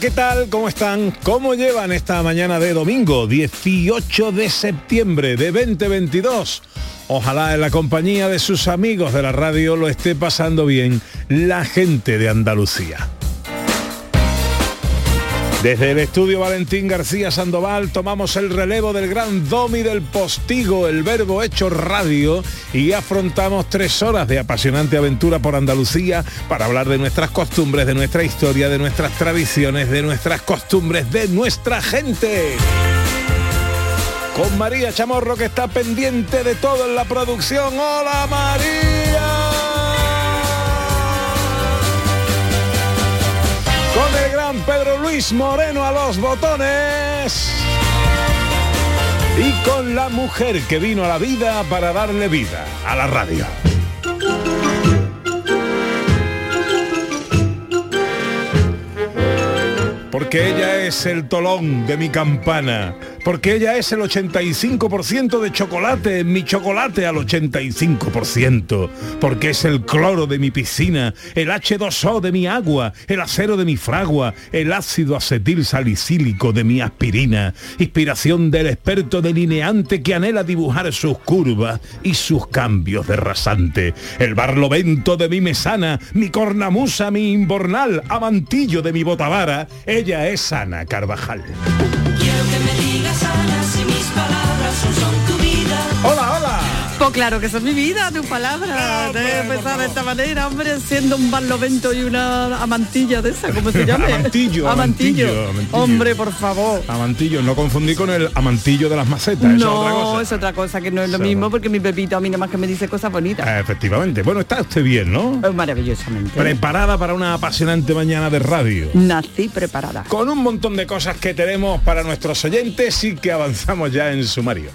¿Qué tal? ¿Cómo están? ¿Cómo llevan esta mañana de domingo, 18 de septiembre de 2022? Ojalá en la compañía de sus amigos de la radio lo esté pasando bien la gente de Andalucía. Desde el estudio Valentín García Sandoval tomamos el relevo del gran domi del postigo, el verbo hecho radio, y afrontamos tres horas de apasionante aventura por Andalucía para hablar de nuestras costumbres, de nuestra historia, de nuestras tradiciones, de nuestras costumbres, de nuestra gente. Con María Chamorro que está pendiente de todo en la producción. ¡Hola María! con el Pedro Luis Moreno a los botones. Y con la mujer que vino a la vida para darle vida a la radio. Porque ella es el tolón de mi campana porque ella es el 85% de chocolate mi chocolate al 85%, porque es el cloro de mi piscina, el H2O de mi agua, el acero de mi fragua, el ácido acetil salicílico de mi aspirina, inspiración del experto delineante que anhela dibujar sus curvas y sus cambios de rasante, el barlovento de mi mesana, mi cornamusa, mi imbornal, amantillo de mi botavara, ella es Ana Carvajal. Hola, Pues claro que son mi vida, tu palabra. de empezar de esta manera, hombre, siendo un barlovento y una amantilla de esa, ¿cómo se llama? amantillo, amantillo, Hombre, por favor. Amantillo, no confundí con el amantillo de las macetas. No, es otra cosa. es otra cosa que no es lo mismo porque mi Pepito a mí nada más que me dice cosas bonitas. Eh, efectivamente. Bueno, está usted bien, ¿no? Maravillosamente. Preparada para una apasionante mañana de radio. Nací preparada. Con un montón de cosas que tenemos para nuestros oyentes y que avanzamos ya en sumario.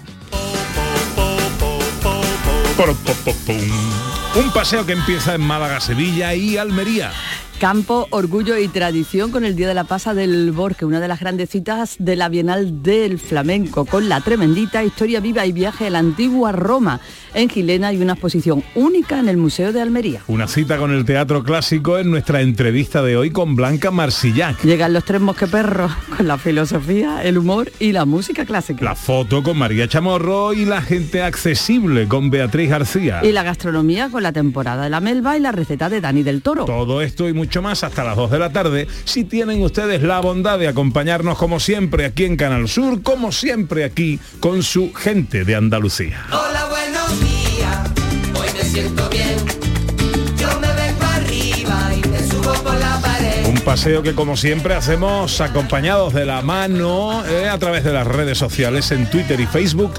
Un paseo que empieza en Málaga, Sevilla y Almería. Campo, orgullo y tradición con el Día de la Pasa del Borque, una de las grandes citas de la Bienal del Flamenco, con la tremendita historia viva y viaje a la antigua Roma. En Gilena hay una exposición única en el Museo de Almería. Una cita con el teatro clásico en nuestra entrevista de hoy con Blanca Marsillac. Llegan los tres mosqueperros con la filosofía, el humor y la música clásica. La foto con María Chamorro y la gente accesible con Beatriz García. Y la gastronomía con la temporada de la melva y la receta de Dani del Toro. Todo esto y mucho más hasta las 2 de la tarde si tienen ustedes la bondad de acompañarnos como siempre aquí en Canal Sur, como siempre aquí con su gente de Andalucía. Hola, buenos días, hoy me siento bien. Paseo que como siempre hacemos acompañados de la mano eh, a través de las redes sociales en Twitter y Facebook,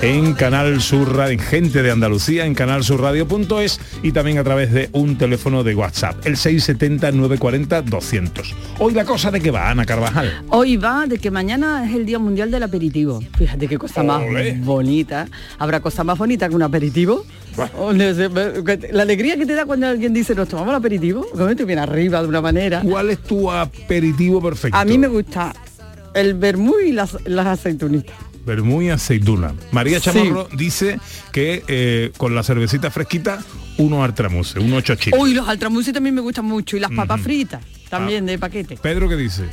en Canal Sur Radio, en Gente de Andalucía, en canalsurradio.es y también a través de un teléfono de WhatsApp, el 670-940-200. Hoy la cosa de que va, Ana Carvajal. Hoy va de que mañana es el Día Mundial del Aperitivo. Fíjate qué cosa más bonita. ¿Habrá cosa más bonita que un aperitivo? La alegría que te da cuando alguien dice, nos tomamos el aperitivo, como te viene arriba de una manera. ¿Cuál es tu aperitivo perfecto? A mí me gusta el vermú y las, las aceitunitas. Vermú y aceituna. María Sí. Chamorro dice que eh, con la cervecita fresquita, uno artramuse, uno chochito. Uy, los altramuses también me gustan mucho. Y las papas fritas, también de paquete. Pedro, ¿qué dice?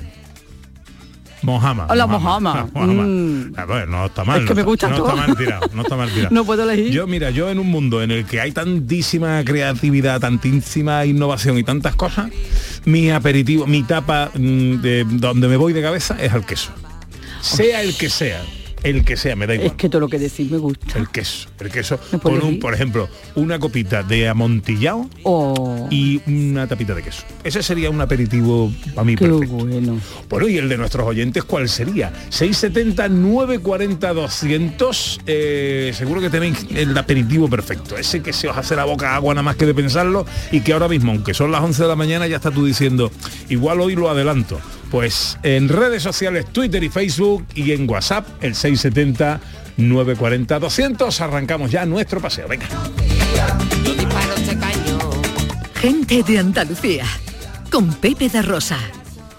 Mojama. Hola, Mojama. Mojama. Mm. A ver, no está mal. Es que no me está- gusta no todo. está mal tirado, no está mal tirado. No puedo elegir. Yo, mira, yo en un mundo en el que hay tantísima creatividad, tantísima innovación y tantas cosas, mi aperitivo, mi tapa mm, de donde me voy de cabeza es al queso. Sea el que sea. El que sea, me da igual. Es que todo lo que decís me gusta. El queso, el queso ¿Me con un, por ejemplo, una copita de amontillado Oh, y una tapita de queso. Ese sería un aperitivo para mí qué perfecto. bueno. Bueno, y el de nuestros oyentes, ¿cuál sería? 670 940 200 eh, seguro que tenéis el aperitivo perfecto. Ese que se os hace la boca agua nada más que de pensarlo y que ahora mismo, aunque son las 11 de la mañana, ya está tú diciendo, igual hoy lo adelanto. Pues en redes sociales, Twitter y Facebook y en WhatsApp, el 670 940 200 arrancamos ya nuestro paseo. Venga. Gente de Andalucía. Con Pepe da Rosa.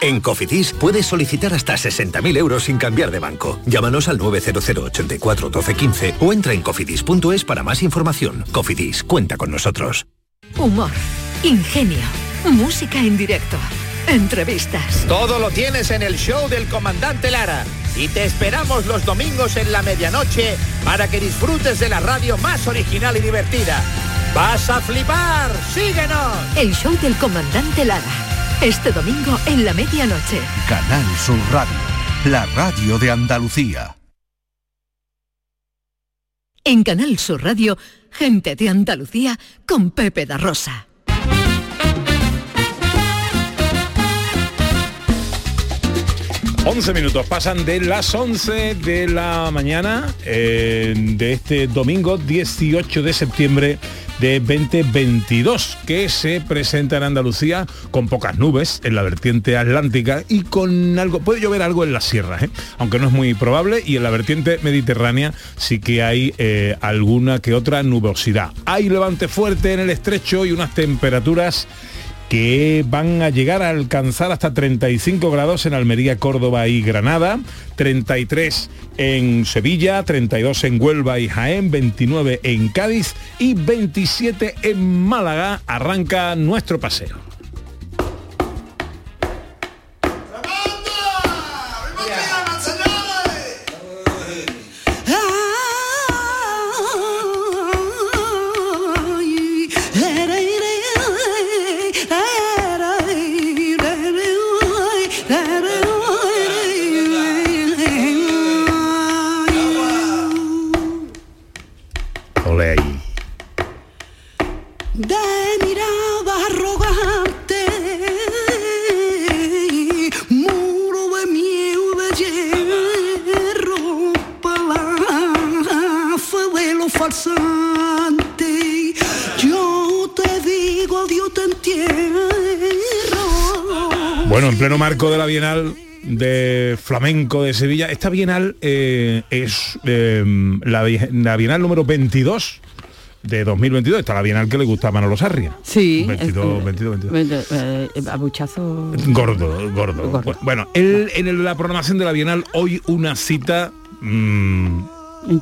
En Cofidis puedes solicitar hasta 60.000 euros sin cambiar de banco. Llámanos al 900 84 12 15 o entra en cofidis.es para más información. Cofidis, cuenta con nosotros. Humor. Ingenio. Música en directo. Entrevistas. Todo lo tienes en el show del comandante Lara. Y te esperamos los domingos en la medianoche para que disfrutes de la radio más original y divertida. ¡Vas a flipar! ¡Síguenos! El show del comandante Lara. Este domingo en la medianoche. Canal Sur Radio, la radio de Andalucía. En Canal Sur Radio, gente de Andalucía con Pepe da Rosa. 11 minutos pasan de las 11 de la mañana eh, de este domingo 18 de septiembre de 2022 que se presenta en Andalucía con pocas nubes en la vertiente atlántica y con algo puede llover algo en las sierras ¿eh? aunque no es muy probable y en la vertiente mediterránea sí que hay eh, alguna que otra nubosidad hay levante fuerte en el estrecho y unas temperaturas que van a llegar a alcanzar hasta 35 grados en Almería, Córdoba y Granada, 33 en Sevilla, 32 en Huelva y Jaén, 29 en Cádiz y 27 en Málaga. Arranca nuestro paseo. Falsante. Yo te digo, Dios te entierro. Bueno, en pleno marco de la Bienal de Flamenco de Sevilla, esta Bienal eh, es eh, la, la Bienal número 22 de 2022. Está la Bienal que le gusta a Manolo Sarria. Sí. 22, es- 22, 22. eh, eh, abuchazo. Gordo, gordo. Bueno, el- en el- la programación de la Bienal hoy una cita...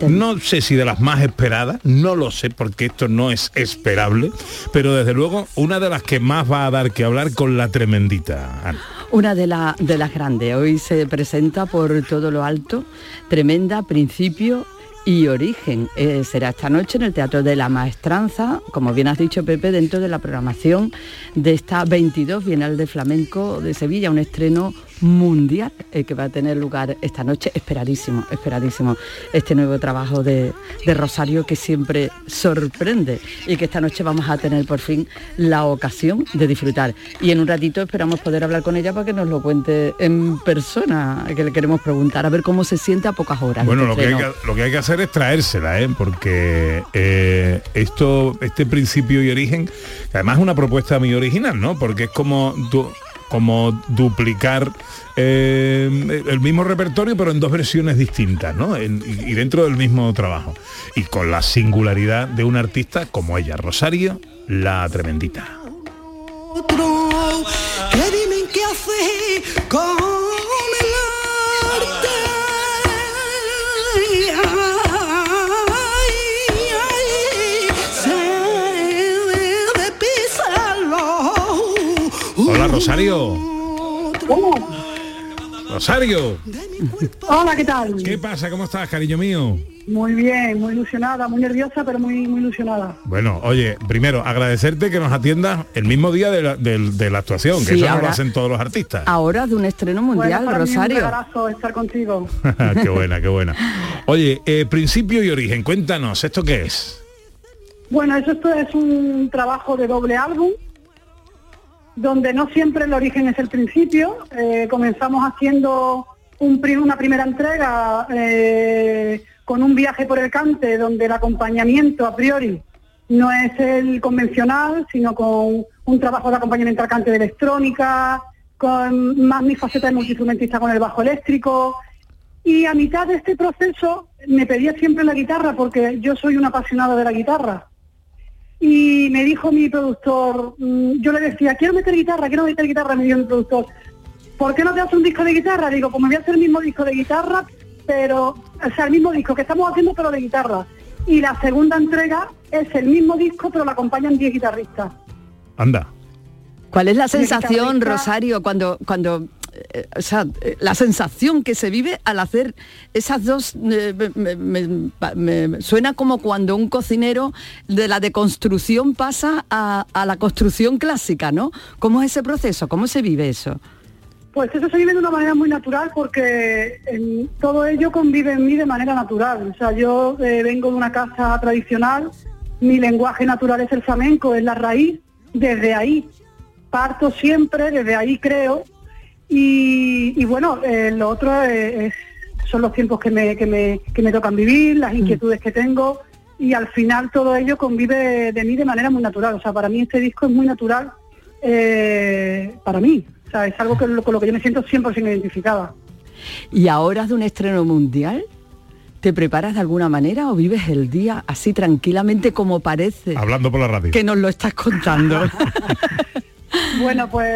no sé si de las más esperadas, no lo sé porque esto no es esperable, pero desde luego una de las que más va a dar que hablar con la tremendita. Ana. Una de, la- de las grandes. Hoy se presenta por todo lo alto. Tremenda, principio y origen. Eh, será esta noche en el Teatro de la Maestranza, como bien has dicho Pepe, dentro de la programación de esta 22 Bienal de Flamenco de Sevilla, un estreno mundial eh, que va a tener lugar esta noche. Esperadísimo, esperadísimo este nuevo trabajo de, de Rosario que siempre sorprende y que esta noche vamos a tener por fin la ocasión de disfrutar. Y en un ratito esperamos poder hablar con ella para que nos lo cuente en persona, que le queremos preguntar, a ver cómo se siente a pocas horas. Bueno, este lo que, hay estreno. que, lo que hay que hacer es traérsela, ¿eh? porque eh, esto, este principio y origen, además es una propuesta muy original, ¿no? Porque es como, du- como duplicar eh, el mismo repertorio, pero en dos versiones distintas, ¿no? Y dentro del mismo trabajo. Y con la singularidad de un artista como ella, Rosario, la tremendita. Rosario. Rosario, Hola, ¿qué tal? ¿qué pasa? ¿Cómo estás, cariño mío? Muy bien, muy ilusionada, muy nerviosa, pero muy, muy ilusionada. Bueno, oye, primero agradecerte que nos atiendas el mismo día de la, del- de la actuación, que eso no lo ahora- hacen todos los artistas. Ahora de un estreno mundial, bueno, para mí es un Rosario. regalazo estar contigo. qué buena, qué buena. Oye, eh, principio y origen, cuéntanos, ¿esto qué es? Bueno, eso esto es un trabajo de doble álbum, donde no siempre el origen es el principio. Eh, comenzamos haciendo un una primera entrega eh, con un viaje por el cante, donde el acompañamiento a priori no es el convencional, sino con un trabajo de acompañamiento al cante de electrónica, con más mi faceta de multiinstrumentista con el bajo eléctrico. Y a mitad de este proceso me pedía siempre la guitarra, porque yo soy un apasionado de la guitarra. Y me dijo mi productor, mm, yo le decía, quiero meter guitarra, quiero meter guitarra, me dijo mi productor, ¿por qué no te haces un disco de guitarra? Digo, pues me voy a hacer el mismo disco de guitarra, pero, o sea, el mismo disco que estamos haciendo, pero de guitarra. Y la segunda entrega es el mismo disco, pero la acompañan 10 guitarristas. Anda. ¿Cuál es la sensación, Rosario, cuando, cuando eh, o sea, eh, la sensación que se vive al hacer esas dos, eh, me, suena como cuando un cocinero de la deconstrucción pasa a, a la construcción clásica, ¿no? ¿Cómo es ese proceso? ¿Cómo se vive eso? Pues eso se vive de una manera muy natural porque todo ello convive en mí de manera natural. O sea, yo vengo de una casa tradicional, mi lenguaje natural es el flamenco, es la raíz, desde ahí parto siempre, desde ahí creo. Y, y bueno, eh, lo otro es- es- son los tiempos que me, que, me, que me tocan vivir, las inquietudes que tengo y al final todo ello convive de mí de manera muy natural. O sea, para mí este disco es muy natural eh, para mí. O sea, es algo que, con lo que yo me siento 100% identificada. ¿Y ahora de un estreno mundial? ¿Te preparas de alguna manera o vives el día así tranquilamente como parece Hablando por la radio. que nos lo estás contando? Bueno, pues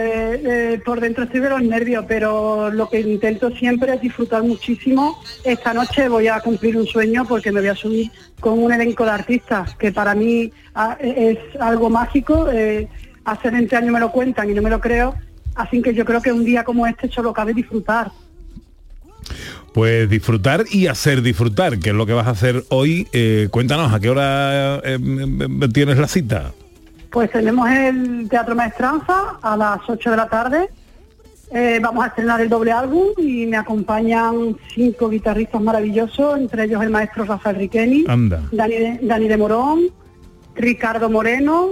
eh, por dentro estoy de los nervios, pero lo que intento siempre es disfrutar muchísimo. Esta noche voy a cumplir un sueño porque me voy a subir con un elenco de artistas que para mí ah, es algo mágico. eh, hace 20 años me lo cuentan y no me lo creo. Así que yo creo que un día como este solo cabe disfrutar. Pues disfrutar y hacer disfrutar, que es lo que vas a hacer hoy. Eh, cuéntanos, ¿a qué hora eh, eh, tienes la cita? Pues tenemos el Teatro Maestranza a las 8 de la tarde. Eh, vamos a estrenar el doble álbum y me acompañan cinco guitarristas maravillosos, entre ellos el maestro Rafael Riqueni. Dani de, Dani de Morón, Ricardo Moreno,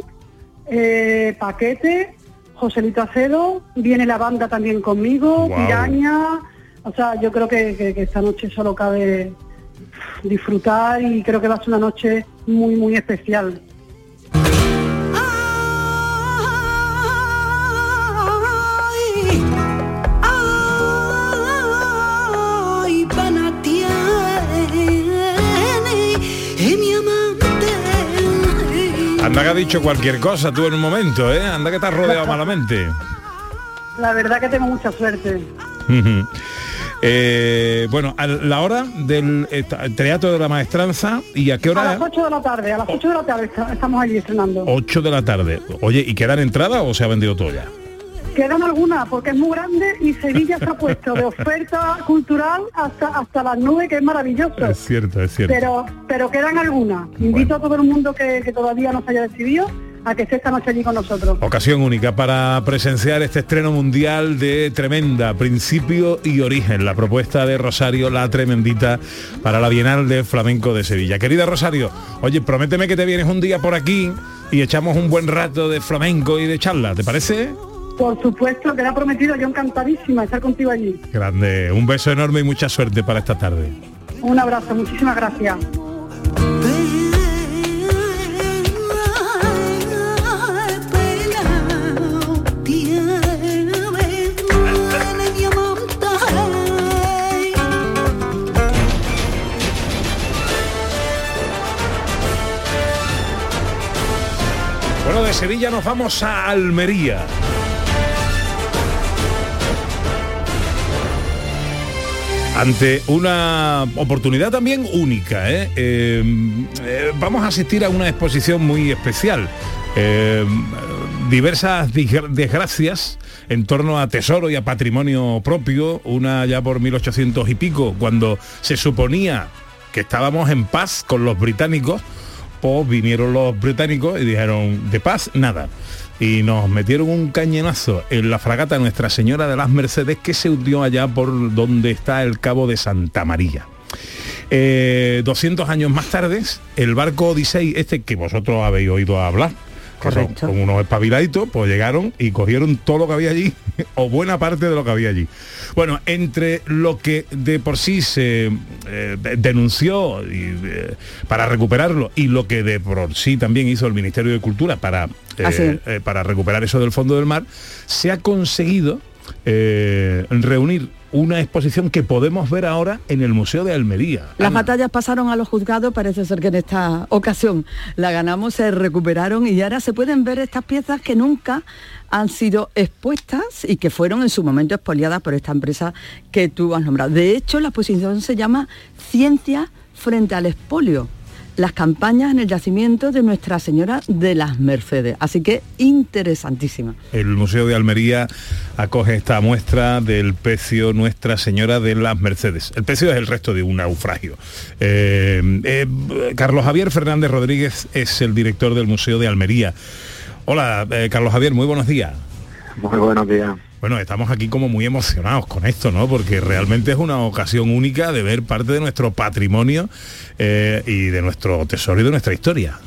eh, Paquete, Joselito Acedo, viene la banda también conmigo, Guau. Piraña. O sea, yo creo que, que- que esta noche solo cabe disfrutar y creo que va a ser una noche muy, muy especial. Anda que ha dicho cualquier cosa tú en un momento, ¿eh? Anda que te has rodeado malamente. La verdad que tengo mucha suerte. Eh, bueno, a la hora del eh, Teatro de la Maestranza y a qué A hora? las 8 de la tarde, a las 8 de la tarde estamos allí estrenando. 8 de la tarde. Oye, ¿y quedan entradas o se ha vendido todo ya? Quedan algunas porque es muy grande y Sevilla se ha puesto de oferta cultural hasta hasta las nubes, que es maravilloso. Es cierto, es cierto. Pero pero quedan algunas. Invito a todo el mundo que, que todavía no se haya decidido a que esté esta noche allí con nosotros. Ocasión única para presenciar este estreno mundial de Tremenda, principio y origen, la propuesta de Rosario, la tremendita, para la Bienal de Flamenco de Sevilla. Querida Rosario, oye, prométeme que te vienes un día por aquí y echamos un buen rato de flamenco y de charla, ¿te parece? Por supuesto, lo ha prometido, yo encantadísima de estar contigo allí. Grande, un beso enorme y mucha suerte para esta tarde. Un abrazo, muchísimas gracias. Bueno, de Sevilla nos vamos a Almería. Ante una oportunidad también única, ¿eh? Eh, eh, vamos a asistir a una exposición muy especial. Eh, diversas desgracias en torno a tesoro y a patrimonio propio, una ya por 1800 y pico, cuando se suponía que estábamos en paz con los británicos, pues vinieron los británicos y dijeron, de paz, nada. Y nos metieron un cañonazo en la fragata Nuestra Señora de las Mercedes que se hundió allá por donde está el Cabo de Santa María. Eh, 200 años más tarde, el barco Odyssey, este que vosotros habéis oído hablar, que son, son unos espabiladitos, pues llegaron y cogieron todo lo que había allí, o buena parte de lo que había allí. Bueno, entre lo que de por sí se eh, de- denunció y, eh, para recuperarlo y lo que de por sí también hizo el Ministerio de Cultura para, eh, es. eh, para recuperar eso del fondo del mar, se ha conseguido reunir una exposición que podemos ver ahora en el Museo de Almería. Las Ana. batallas pasaron a los juzgados, parece ser que en esta ocasión la ganamos, se recuperaron y ahora se pueden ver estas piezas que nunca han sido expuestas y que fueron en su momento expoliadas por esta empresa que tú has nombrado. De hecho, la exposición se llama Ciencia frente al expolio. Las campañas en el yacimiento de Nuestra Señora de las Mercedes. Así que interesantísima. El Museo de Almería acoge esta muestra del pecio Nuestra Señora de las Mercedes. El pecio es el resto de un naufragio. Eh, eh, Carlos Javier Fernández Rodríguez es el director del Museo de Almería. Hola, eh, Carlos Javier, muy buenos días. Muy buenos días. Bueno, estamos aquí como muy emocionados con esto, ¿no? Porque realmente es una ocasión única de ver parte de nuestro patrimonio eh, y de nuestro tesoro y de nuestra historia.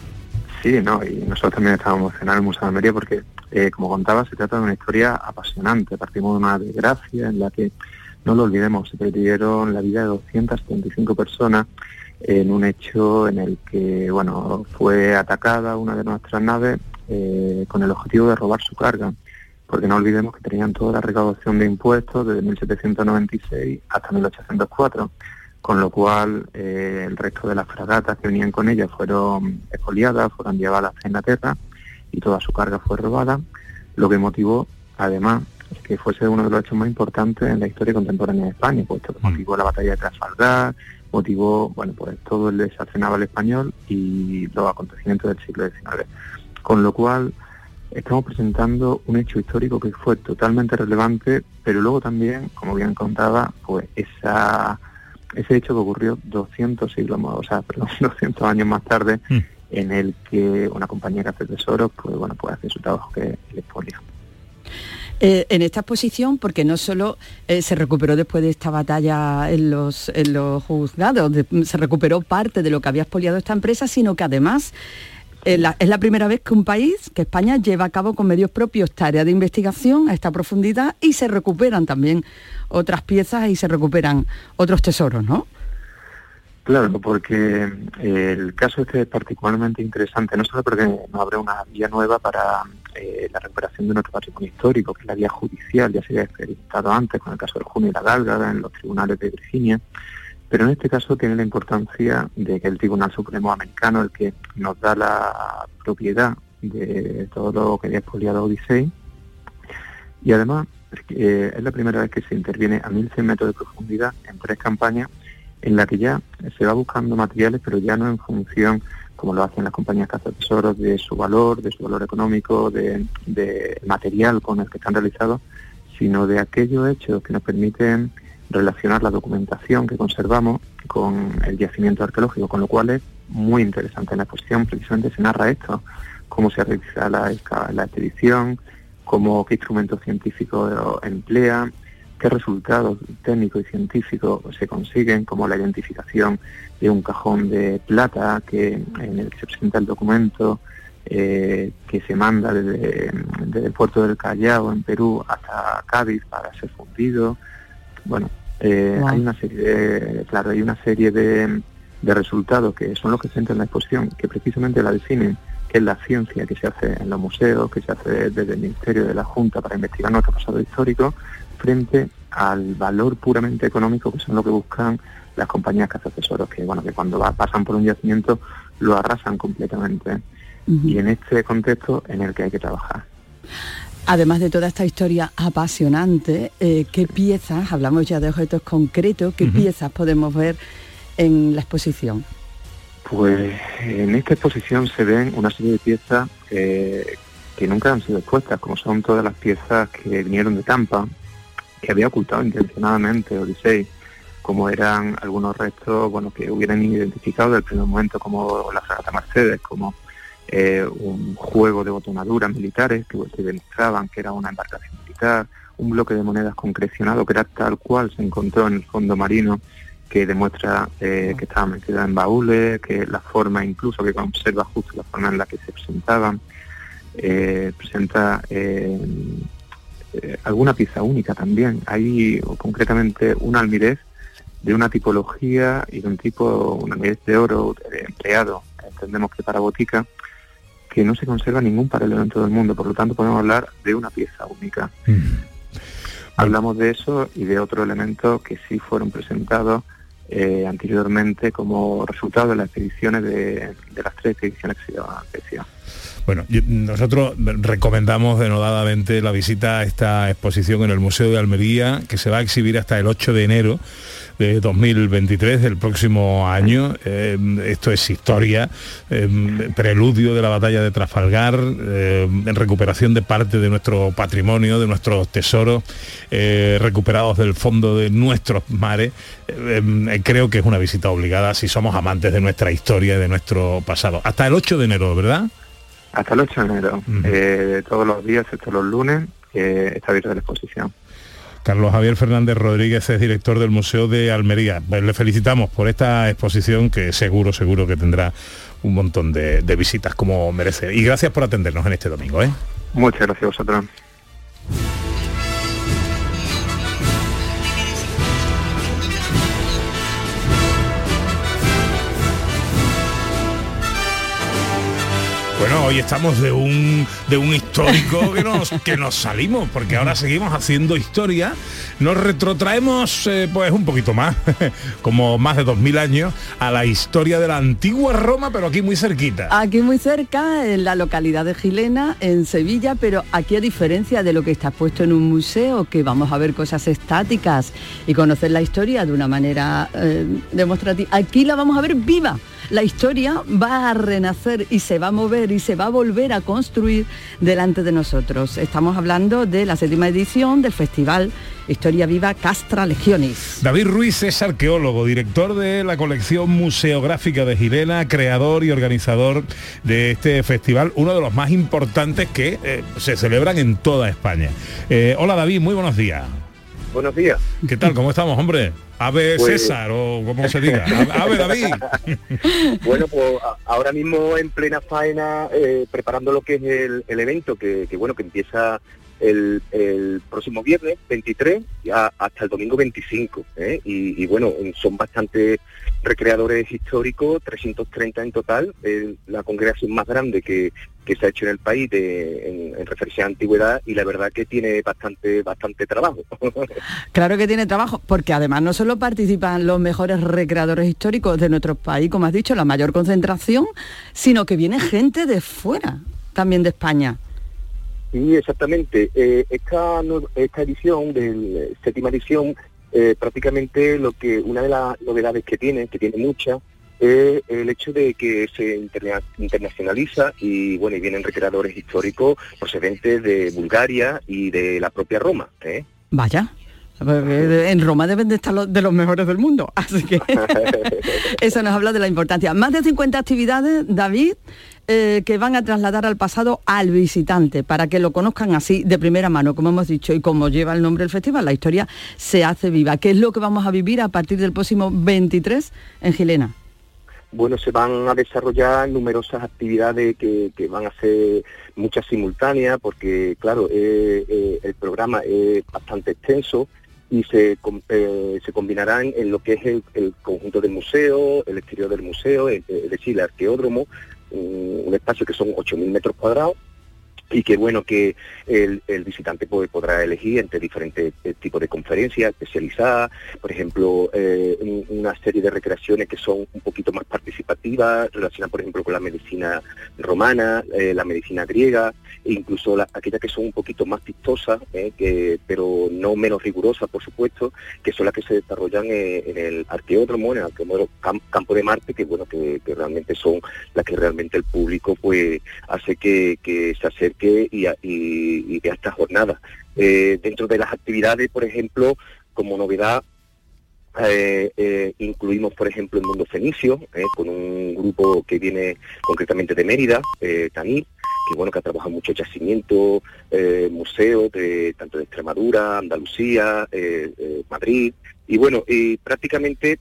Sí, no, y nosotros también estamos emocionados en el Museo de Almería porque, eh, como contaba, se trata de una historia apasionante. Partimos de una desgracia en la que, no lo olvidemos, se perdieron la vida de 235 personas en un hecho en el que, bueno, fue atacada una de nuestras naves eh, con el objetivo de robar su carga. Porque no olvidemos que tenían toda la recaudación de impuestos desde 1796 hasta 1804 con lo cual eh, el resto de las fragatas que venían con ella fueron expoliadas, fueron llevadas a Inglaterra y toda su carga fue robada, lo que motivó además que fuese uno de los hechos más importantes en la historia contemporánea de España, puesto que motivó la batalla de Trafalgar, motivó bueno pues todo el desastre naval español y los acontecimientos del siglo XIX. Con lo cual estamos presentando un hecho histórico que fue totalmente relevante, pero luego también, como bien contaba, pues esa ese hecho que ocurrió 200 siglos más, o sea, perdón, 200 años más tarde, en el que una compañía que hace tesoros, pues bueno, puede hacer su trabajo que es el expolio. Eh, en esta exposición, porque no solo eh, se recuperó después de esta batalla en los, en los juzgados, de- se recuperó parte de lo que había expoliado esta empresa, sino que además eh, es la primera vez que un país, que España, lleva a cabo con medios propios tareas de investigación a esta profundidad y se recuperan también otras piezas y se recuperan otros tesoros, ¿no? Claro, porque eh, el caso este es particularmente interesante, no solo porque nos abre una vía nueva para eh, la recuperación de nuestro patrimonio histórico, que es la vía judicial, ya se había experimentado antes con el caso del Junio y la Gálgada en los tribunales de Virginia, pero en este caso tiene la importancia de que el Tribunal Supremo Americano, el que nos da la propiedad de todo lo que había expoliado Odisei, y además eh, es la primera vez que se interviene a 1.100 metros de profundidad en tres campañas en la que ya se va buscando materiales, pero ya no en función, como lo hacen las compañías tesoros, de su valor, de su valor económico, de, de material con el que están realizados, sino de aquellos hechos que nos permiten relacionar la documentación que conservamos con el yacimiento arqueológico, con lo cual es muy interesante. En la exposición precisamente se narra esto, cómo se realiza la, la expedición, cómo, qué instrumentos científicos emplea, qué resultados técnicos y científicos se consiguen, como la identificación de un cajón de plata que en el que se presenta el documento eh, que se manda desde, desde el puerto del Callao en Perú hasta Cádiz para ser fundido. Bueno, eh, Wow. hay una serie de, claro, hay una serie de, de resultados que son los que se entran en la exposición, que precisamente la definen, que es la ciencia que se hace en los museos, que se hace desde el Ministerio de la Junta para investigar nuestro pasado histórico, frente al valor puramente económico que son lo que buscan las compañías cazatesoros, que bueno, que cuando va- pasan por un yacimiento lo arrasan completamente. Y en este contexto en el que hay que trabajar. Además de toda esta historia apasionante, eh, ¿qué piezas, hablamos ya de objetos concretos, qué piezas podemos ver en la exposición? Pues en esta exposición se ven una serie de piezas eh, que nunca han sido expuestas, como son todas las piezas que vinieron de Tampa, que había ocultado intencionadamente Odisei, como eran algunos restos bueno, que hubieran identificado desde el primer momento como la fragata Mercedes, como eh, un juego de botonaduras militares que, demostraban que era una embarcación militar, un bloque de monedas concrecionado que era tal cual se encontró en el fondo marino que demuestra eh, que estaba metida en baúles, que la forma incluso que conserva justo la forma en la que se presentaban, eh, presenta alguna pieza única también. Hay concretamente un almirez de una tipología y de un tipo, un almirez de oro empleado, entendemos que para botica, que no se conserva ningún paralelo en todo el mundo, por lo tanto podemos hablar de una pieza única. Hablamos de eso y de otros elementos que sí fueron presentados eh, anteriormente como resultado de las expediciones de, de las tres expediciones que se llevaban a. Bueno, nosotros recomendamos denodadamente la visita a esta exposición en el Museo de Almería, que se va a exhibir hasta el 8 de enero de 2023, del próximo año. Eh, esto es historia, eh, preludio de la batalla de Trafalgar, eh, recuperación de parte de nuestro patrimonio, de nuestros tesoros, recuperados del fondo de nuestros mares. Creo que es una visita obligada si somos amantes de nuestra historia y de nuestro pasado. Hasta el 8 de enero, ¿verdad? Hasta el 8 de enero, eh, todos los días, excepto los lunes, eh, está abierta la exposición. Carlos Javier Fernández Rodríguez es director del Museo de Almería. Pues le felicitamos por esta exposición que seguro, seguro que tendrá un montón de, de visitas como merece. Y gracias por atendernos en este domingo. ¿eh? Muchas gracias a vosotros. Bueno, hoy estamos de un, de un histórico que nos, que nos salimos, porque ahora seguimos haciendo historia, nos retrotraemos eh, pues un poquito más, como más de 2000 años, a la historia de la antigua Roma, pero aquí muy cerquita. Aquí muy cerca, en la localidad de Gilena, en Sevilla, pero aquí a diferencia de lo que está puesto en un museo, que vamos a ver cosas estáticas y conocer la historia de una manera eh, demostrativa, aquí la vamos a ver viva. La historia va a renacer y se va a mover y se va a volver a construir delante de nosotros. Estamos hablando de la séptima edición del Festival Historia Viva Castra Legionis. David Ruiz es arqueólogo, director de la colección museográfica de Gilena, creador y organizador de este festival, uno de los más importantes que eh, se celebran en toda España. Eh, hola David, muy buenos días. Buenos días. ¿Qué tal? ¿Cómo estamos, hombre? Ave Pues- César o como se diga. Ave David. Bueno, pues ahora mismo en plena faena, eh, preparando lo que es el, el evento, que, que, bueno, que empieza el, el próximo viernes 23 y a- hasta el domingo 25. ¿eh? Y, y, bueno, son bastante recreadores históricos, 330 en total, eh, la congregación más grande que, que se ha hecho en el país de, en, en referencia a antigüedad y la verdad que tiene bastante bastante trabajo. Claro que tiene trabajo, porque además no solo participan los mejores recreadores históricos de nuestro país, como has dicho, la mayor concentración, sino que viene gente de fuera, también de España. Sí, exactamente. Eh, esta, esta edición, del séptima edición, eh, prácticamente lo que una de las novedades que tiene, que tiene muchas, es el hecho de que se interna- internacionaliza y bueno, y vienen recreadores históricos procedentes de Bulgaria y de la propia Roma. ¿eh? Vaya. Porque En Roma deben de estar los, de los mejores del mundo, así que eso nos habla de la importancia. Más de 50 actividades, David, eh, que van a trasladar al pasado al visitante, para que lo conozcan así de primera mano, como hemos dicho, y como lleva el nombre del festival, la historia se hace viva. ¿Qué es lo que vamos a vivir a partir del próximo 23 en Gilena? Bueno, se van a desarrollar numerosas actividades que, que van a ser muchas simultáneas, porque claro, eh, eh, el programa es bastante extenso y se, eh, se combinarán en lo que es el, el conjunto del museo, el exterior del museo, es decir, el arqueódromo, un, un espacio que son 8.000 metros cuadrados y que bueno que el, visitante pues, podrá elegir entre diferentes eh, tipos de conferencias especializadas, por ejemplo, eh, un- una serie de recreaciones que son un poquito más participativas, relacionadas por ejemplo con la medicina romana, eh, la medicina griega, e incluso la- aquellas que son un poquito más vistosas, que, pero no menos rigurosas por supuesto, que son las que se desarrollan en el arqueódromo, en el arqueódromo Cam- Campo de Marte, que bueno, que, que realmente son las que realmente el público pues hace que, que se acerque y, a- y, y vea esta jornada. Eh, dentro de las actividades, por ejemplo, como novedad, eh, eh, incluimos, por ejemplo, el mundo fenicio, con un grupo que viene concretamente de Mérida, Tanit, que bueno que ha trabajado mucho yacimiento, eh, museos de tanto de Extremadura, Andalucía, Madrid, y bueno, y prácticamente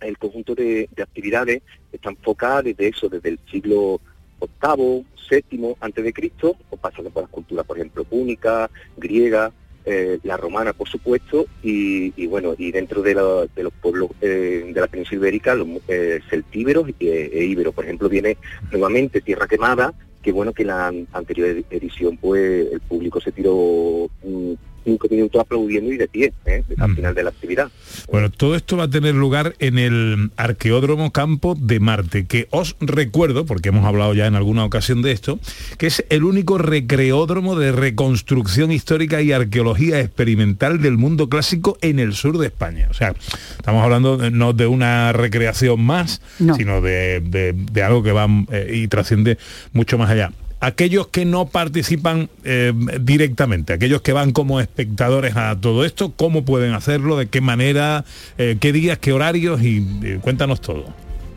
el conjunto de, de actividades está enfocada desde eso, desde el siglo octavo, séptimo antes de Cristo, o pasando por las culturas, por ejemplo, púnica, griega, eh, la romana, por supuesto, y, bueno, y dentro de, los pueblos eh, de la península ibérica, los eh, celtíberos e, íberos. Por ejemplo, viene nuevamente Tierra Quemada, que bueno que la an- anterior ed- edición, pues el público se tiró mm, cinco minutos aplaudiendo y de pie, ¿eh? al final de la actividad. Bueno, todo esto va a tener lugar en el Arqueódromo Campo de Marte, que os recuerdo, porque hemos hablado ya en alguna ocasión de esto, que es el único recreódromo de reconstrucción histórica y arqueología experimental del mundo clásico en el sur de España. O sea, estamos hablando no de una recreación más, sino de, de- de algo que va eh, y trasciende mucho más allá aquellos que no participan eh, directamente, aquellos que van como espectadores a todo esto, ¿cómo pueden hacerlo? ¿De qué manera? Eh, ¿Qué días? ¿Qué horarios? Y eh, cuéntanos todo.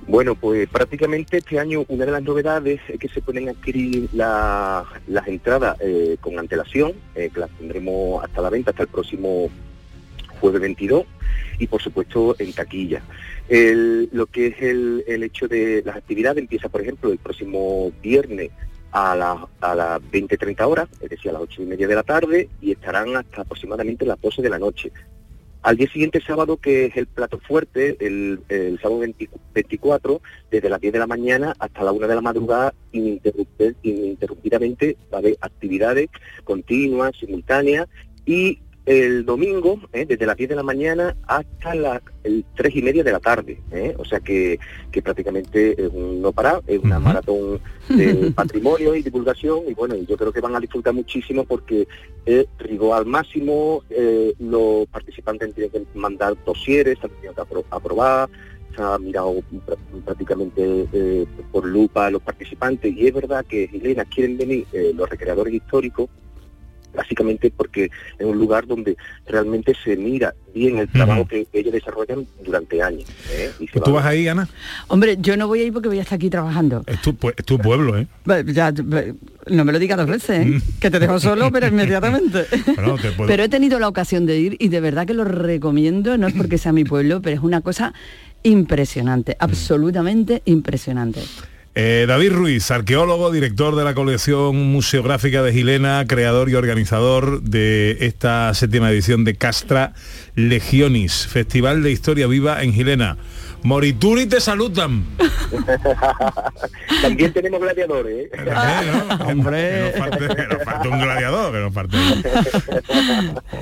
Bueno, pues prácticamente este año una de las novedades es que se pueden adquirir la- las entradas con antelación, que las tendremos hasta la venta hasta el próximo jueves 22 y por supuesto en taquilla. Lo que es el hecho de las actividades empieza, por ejemplo, el próximo viernes a las a las 20-30 horas, es decir, a las 8 y media de la tarde, y estarán hasta aproximadamente las 12 de la noche. Al día siguiente sábado, que es el plato fuerte, el, el sábado 20 24, desde las 10 de la mañana hasta la 1 de la madrugada, ininterrumpidamente va a haber actividades continuas, simultáneas, y el domingo, eh, desde las 10 de la mañana hasta las 3 y media de la tarde. eh, O sea que, que prácticamente es un no parar, es una maratón de patrimonio y divulgación y bueno, yo creo que van a disfrutar muchísimo porque es rigor al máximo, eh, los participantes tienen que mandar dosieres, han tenido que apro- aprobar, se ha mirado pr- prácticamente eh, por lupa a los participantes y es verdad que Gilena quieren venir eh, los recreadores históricos básicamente porque es un lugar donde realmente se mira bien el trabajo que ellos desarrollan durante años. ¿eh? Y se ¿Tú va- vas ahí, Ana? Hombre, yo no voy a ir porque voy a estar aquí trabajando. Es tu, es tu pueblo, ¿eh? Ya, no me lo digas dos veces, ¿eh? que te dejo solo, pero inmediatamente. Bueno, te puedo- Pero he tenido la ocasión de ir y de verdad que lo recomiendo, no es porque sea mi pueblo, pero es una cosa impresionante, absolutamente impresionante. Eh, David Ruiz, arqueólogo, director de la colección museográfica de Gilena, creador y organizador de esta séptima edición de Castra Legionis, Festival de Historia Viva en Gilena. Morituri te saludan. También tenemos gladiadores. ¿eh? Hombre, que nos falte, que nos falte un gladiador, que nos falte.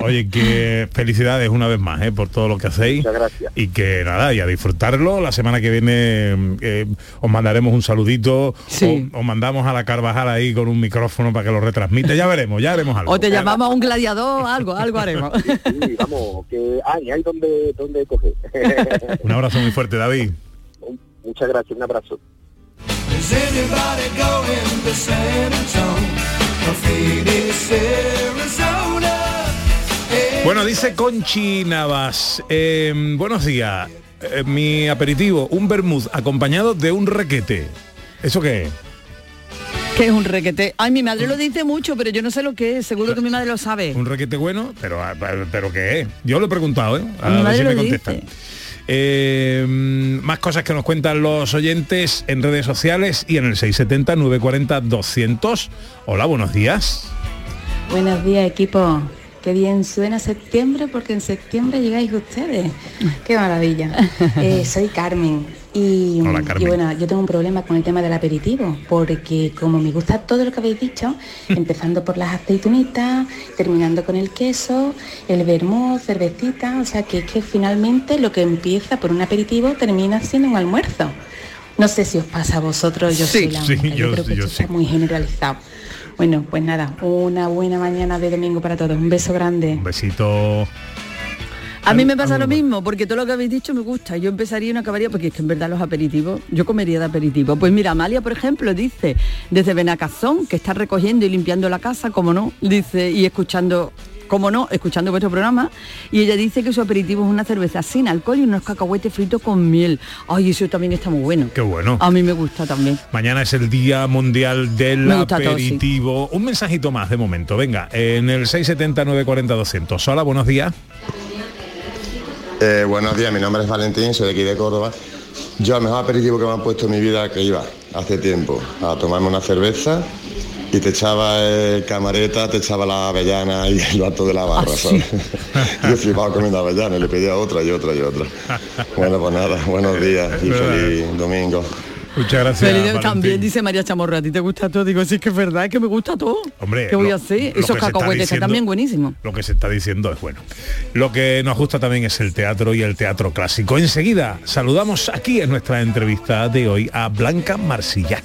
Oye, que felicidades una vez más ¿eh? por todo lo que hacéis. Muchas gracias. Y que nada, y a disfrutarlo. La semana que viene eh, os mandaremos un saludito. Sí. O, os mandamos a la Carvajal ahí con un micrófono para que lo retransmite. Ya veremos, ya haremos algo. O te llamamos a un gladiador, algo, algo haremos. Sí, vamos, que hay, hay donde, donde coger. Un abrazo muy fuerte, David. Muchas gracias, un abrazo. Is anybody going to San Antonio or Phoenix, Arizona? Bueno, dice Conchi Navas. eh, buenos días. Eh, mi aperitivo, un vermouth acompañado de un requete. ¿Eso qué es? Que es un requete. Ay, mi madre lo dice mucho, pero yo no sé lo que es. Seguro que mi madre lo sabe. Un requete bueno, pero, ah, pero ¿qué es? Yo lo he preguntado, ¿eh? A Mi ver madre si me contestan. Eh, más cosas que nos cuentan los oyentes en redes sociales y en el 670 940 200. Hola, buenos días. Buenos días, equipo. Qué bien suena septiembre porque en septiembre llegáis ustedes. Qué maravilla. Eh, soy Carmen y, Hola, Carmen. y bueno, yo tengo un problema con el tema del aperitivo porque como me gusta todo lo que habéis dicho, empezando por las aceitunitas, terminando con el queso, el vermouth, cervecita, o sea que es que finalmente lo que empieza por un aperitivo termina siendo un almuerzo. No sé si os pasa a vosotros, yo Sí, soy la sí, yo, yo- creo que yo esto sí. está muy generalizado. Bueno, pues nada, una buena mañana de domingo para todos. Un beso grande. Un besito. A mí me pasa lo mismo, porque todo lo que habéis dicho me gusta. Yo empezaría y no acabaría, porque es que en verdad los aperitivos, yo comería de aperitivo. Pues mira, Amalia, por ejemplo, dice, desde Benacazón, que está recogiendo y limpiando la casa, como no, dice, y escuchando, como no, escuchando vuestro programa, y ella dice que su aperitivo es una cerveza sin alcohol y unos cacahuetes fritos con miel. Ay, eso también está muy bueno. Qué bueno. A mí me gusta también. Mañana es el Día Mundial del todo, sí. Aperitivo. Un mensajito más de momento. Venga, en el 670 940 200. Hola, buenos días. Eh, buenos días, mi nombre es Valentín, soy de aquí de Córdoba. Yo al mejor aperitivo que me han puesto en mi vida que iba hace tiempo a tomarme una cerveza y te echaba el camareta, te echaba la avellana y el alto de la barra, ¿sabes? Yo flipaba comiendo avellana y le pedía otra y otra y otra. Bueno, pues nada, buenos días y feliz domingo. Muchas gracias. Feliz- también dice María Chamorro, ¿a ti te gusta todo? Digo, sí, es que es verdad, es que me gusta todo. Hombre, ¿Qué voy lo- a hacer? Esos cacahuetes están también buenísimos. Lo que se está diciendo es bueno. Lo que nos gusta también es el teatro y el teatro clásico. Enseguida saludamos aquí en nuestra entrevista de hoy a Blanca Marsillac.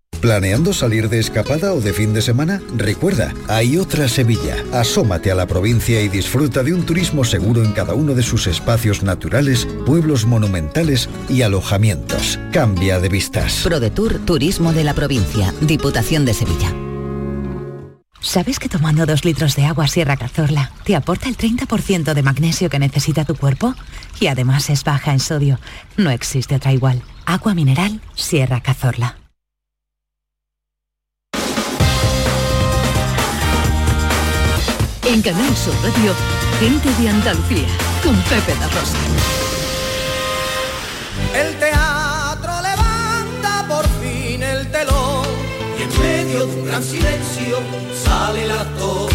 ¿Planeando salir de escapada o de fin de semana? Recuerda, hay otra Sevilla. Asómate a la provincia y disfruta de un turismo seguro en cada uno de sus espacios naturales, pueblos monumentales y alojamientos. Cambia de vistas. ProDetour Turismo de la Provincia, Diputación de Sevilla. ¿Sabes que tomando dos litros de agua Sierra Cazorla te aporta el 30% de magnesio que necesita tu cuerpo? Y además es baja en sodio. No existe otra igual. Agua mineral Sierra Cazorla. En Canal Sur Radio, gente de Andalucía, con Pepe da Rosa. El teatro levanta por fin el telón y en medio de un gran silencio sale el actor.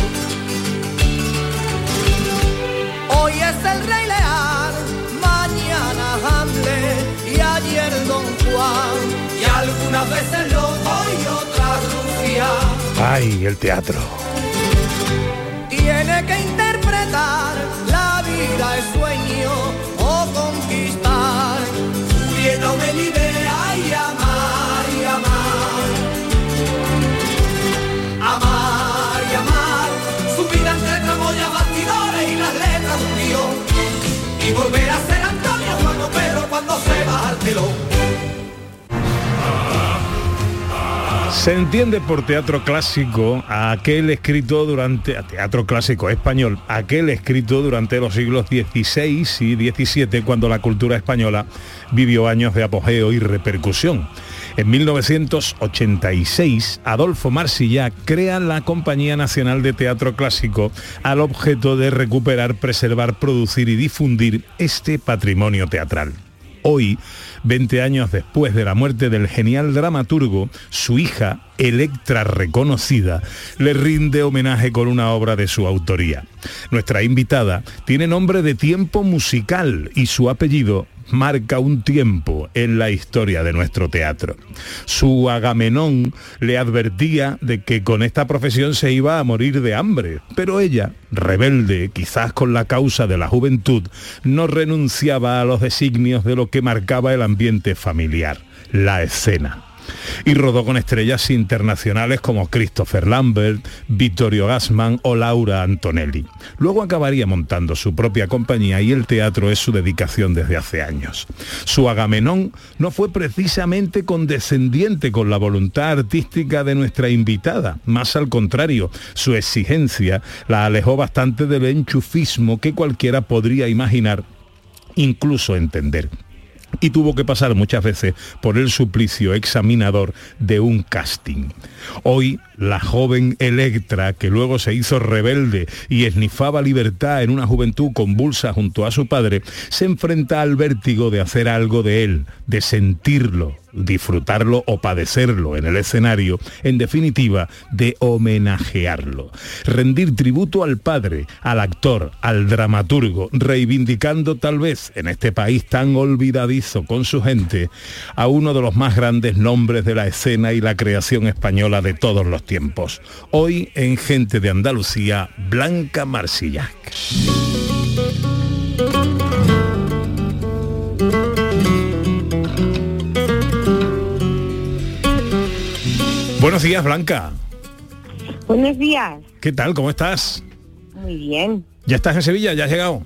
Hoy es el rey leal, mañana Hamlet y ayer Don Juan y algunas veces loco y otras Rufián. Ay, el teatro. Que interpretar la vida es sueño o conquistar. Julieta o Melibea y amar y amar. Amar y amar. Su vida entre tramoyas, bastidores y las letras un. Y volver a ser Antonio Juan o Pedro cuando se va al telón. Se entiende por teatro clásico aquel escrito durante, teatro clásico español, aquel escrito durante los siglos XVI y XVII, cuando la cultura española vivió años de apogeo y repercusión. En 1986, Adolfo Marsillac crea la Compañía Nacional de Teatro Clásico al objeto de recuperar, preservar, producir y difundir este patrimonio teatral. Hoy, 20 años después de la muerte del genial dramaturgo, su hija, Electra reconocida, le rinde homenaje con una obra de su autoría. Nuestra invitada tiene nombre de tiempo musical y su apellido marca un tiempo en la historia de nuestro teatro. Su Agamenón le advertía de que con esta profesión se iba a morir de hambre, pero ella, rebelde, quizás con la causa de la juventud, no renunciaba a los designios de lo que marcaba el ambiente familiar, la escena y rodó con estrellas internacionales como Christopher Lambert, Vittorio Gassman o Laura Antonelli. Luego acabaría montando su propia compañía y el teatro es su dedicación desde hace años. Su Agamenón no fue precisamente condescendiente con la voluntad artística de nuestra invitada, más al contrario, su exigencia la alejó bastante del enchufismo que cualquiera podría imaginar incluso entender y tuvo que pasar muchas veces por el suplicio examinador de un casting. Hoy, la joven Electra, que luego se hizo rebelde y esnifaba libertad en una juventud convulsa junto a su padre, se enfrenta al vértigo de hacer algo de él, de sentirlo, disfrutarlo o padecerlo en el escenario, en definitiva, de homenajearlo. Rendir tributo al padre, al actor, al dramaturgo, reivindicando tal vez en este país tan olvidadizo con su gente a uno de los más grandes nombres de la escena y la creación española de todos los tiempos. Hoy en Gente de Andalucía, Blanca Marsillac. Buenos días, Blanca. Buenos días. ¿Qué tal? ¿Cómo estás? Muy bien. ¿Ya estás en Sevilla? ¿Ya has llegado?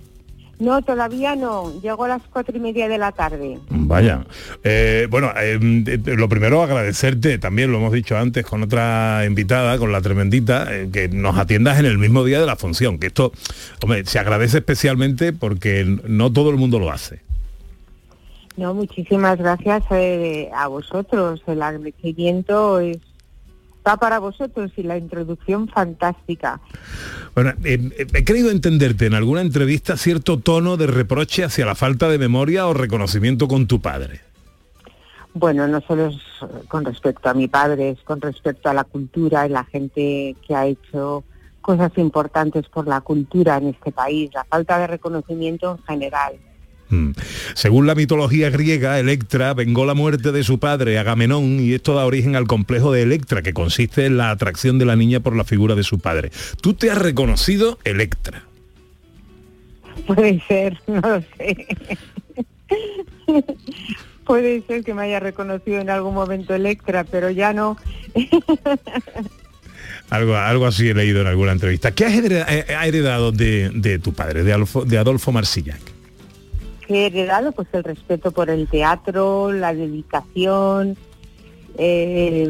No, todavía no. Llego a las cuatro y media de la tarde. Vaya. Eh, bueno, eh, lo primero agradecerte, también lo hemos dicho antes con otra invitada, con la tremendita, eh, que nos atiendas en el mismo día de la función. Que esto, hombre, se agradece especialmente porque no todo el mundo lo hace. No, muchísimas gracias a vosotros. El agradecimiento es va para vosotros y la introducción fantástica. Bueno, eh, eh, he querido entenderte en alguna entrevista cierto tono de reproche hacia la falta de memoria o reconocimiento con tu padre. Bueno, no solo es con respecto a mi padre, es con respecto a la cultura y la gente que ha hecho cosas importantes por la cultura en este país, la falta de reconocimiento en general. Mm. Según la mitología griega, Electra vengó la muerte de su padre, Agamenón, y esto da origen al complejo de Electra, que consiste en la atracción de la niña por la figura de su padre. ¿Tú te has reconocido Electra? Puede ser, no lo sé. Puede ser que me haya reconocido en algún momento Electra, pero ya no. Algo, algo así he leído en alguna entrevista. ¿Qué has eh, heredado de, tu padre, de, de Adolfo Marsillac? He heredado pues el respeto por el teatro, la dedicación. Eh,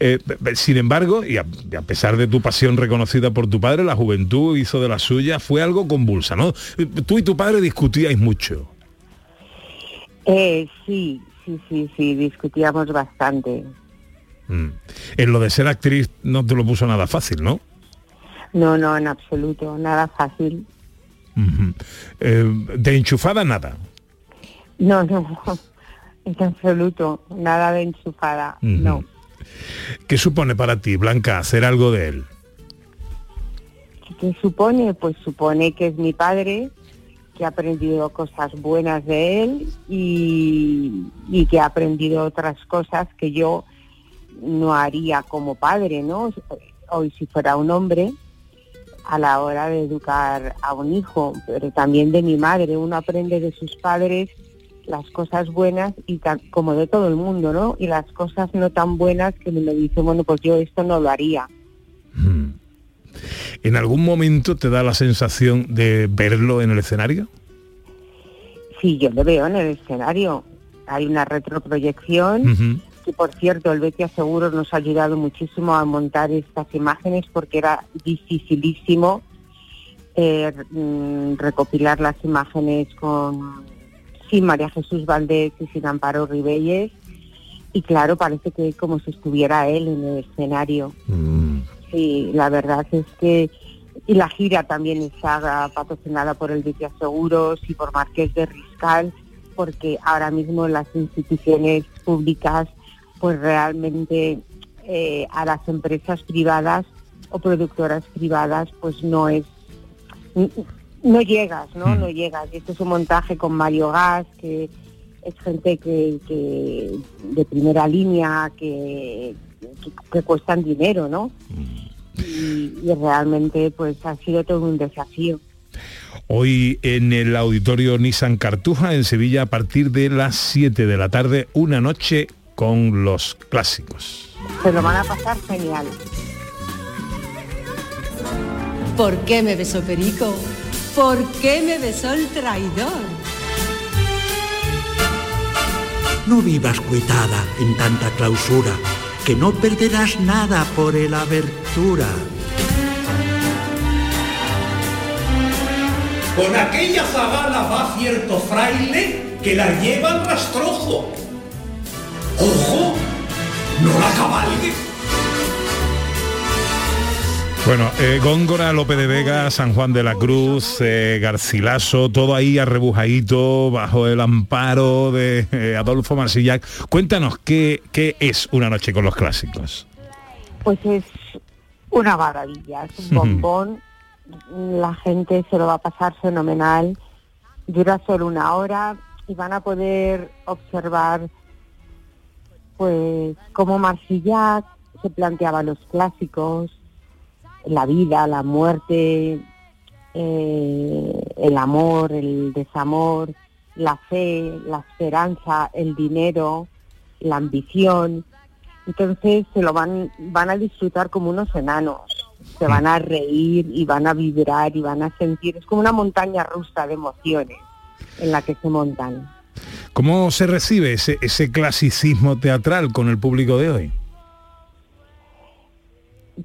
eh, sin embargo, y a, pesar de tu pasión reconocida por tu padre, la juventud hizo de la suya, fue algo convulsa, ¿no? Tú y tu padre discutíais mucho. Eh, sí, sí, sí, sí, discutíamos bastante. Mm. En lo de ser actriz no te lo puso nada fácil, ¿no? No, no, en absoluto, nada fácil. Eh, ¿De enchufada nada? No, no, en absoluto, nada de enchufada, no. ¿Qué supone para ti, Blanca, hacer algo de él? ¿Qué supone? Pues supone que es mi padre, que ha aprendido cosas buenas de él y, y que ha aprendido otras cosas que yo no haría como padre, ¿no? Hoy si fuera un hombre, a la hora de educar a un hijo, pero también de mi madre. Uno aprende de sus padres las cosas buenas y como de todo el mundo, ¿no? Y las cosas no tan buenas que me dice, bueno, pues yo esto no lo haría. Hmm. ¿En algún momento te da la sensación de verlo en el escenario? Sí, yo lo veo en el escenario. hay una retroproyección. Que por cierto, el Betia Seguros nos ha ayudado muchísimo a montar estas imágenes porque era dificilísimo eh, mm, recopilar las imágenes con sin María Jesús Valdés y sin Amparo Ribelles. Y claro, parece que como si estuviera él en el escenario. Sí, la verdad es que y la gira también está patrocinada por el Betia Seguros y por Marqués de Riscal, porque ahora mismo las instituciones públicas, pues realmente eh, a las empresas privadas o productoras privadas, pues no es, no llegas, ¿no? No llegas. Y este es un montaje con Mario Gas, que es gente que, que de primera línea, que, que, que cuestan dinero, ¿no? y, y realmente pues ha sido todo un desafío. Hoy en el auditorio Nissan Cartuja en Sevilla a partir de las 7 de la tarde, una noche con los clásicos. Se lo van a pasar genial. ¿Por qué me besó Perico? ¿Por qué me besó el traidor? No vivas cuitada en tanta clausura, que no perderás nada por el abertura. Con aquella zagala va cierto fraile que la lleva al rastrojo. ¡Ojo! ¡No la cabalgue! Bueno, eh, Góngora, López de Vega, San Juan de la Cruz, eh, Garcilaso, todo ahí arrebujadito bajo el amparo de eh, Adolfo Marsillac. Cuéntanos, ¿qué, ¿qué es Una noche con los clásicos? Pues es una maravilla, es un bombón. La gente se lo va a pasar fenomenal. Dura solo una hora y van a poder observar pues cómo Marsillac se planteaba los clásicos, la vida, la muerte, eh, el amor, el desamor, la fe, la esperanza, el dinero, la ambición. Entonces se lo van, van a disfrutar como unos enanos. Se van a reír y van a vibrar y van a sentir. Es como una montaña rusa de emociones en la que se montan. ¿Cómo se recibe ese, ese clasicismo teatral con el público de hoy?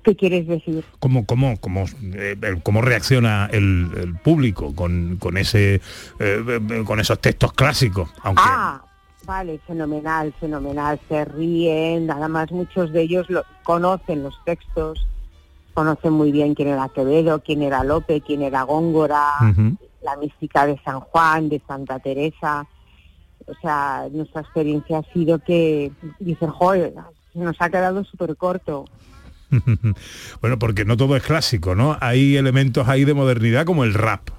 ¿Qué quieres decir? ¿Cómo, cómo, cómo, eh, cómo reacciona el, el público con, con, ese, eh, eh, con esos textos clásicos? Aunque Ah, vale, fenomenal, fenomenal. Se ríen, nada más muchos de ellos lo, conocen los textos, conocen muy bien quién era Quevedo, quién era Lope, quién era Góngora, la mística de San Juan, de Santa Teresa. O sea, nuestra experiencia ha sido que dicen, joder, se nos ha quedado súper corto. bueno, porque no todo es clásico, ¿no? Hay elementos ahí de modernidad como el rap.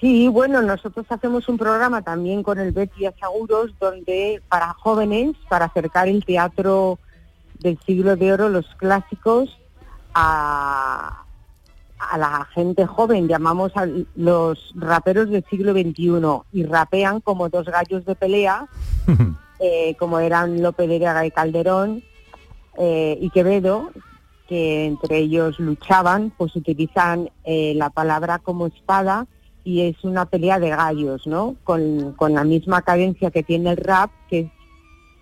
Sí, bueno, nosotros hacemos un programa también con el Betty Seguros donde para jóvenes, para acercar el teatro del siglo de oro, los clásicos, a, a la gente joven, llamamos a los raperos del siglo XXI y rapean como dos gallos de pelea, eh, como eran Lope de Vega y Calderón eh, y Quevedo, que entre ellos luchaban, pues utilizan eh, la palabra como espada y es una pelea de gallos, ¿no? Con, con la misma cadencia que tiene el rap, que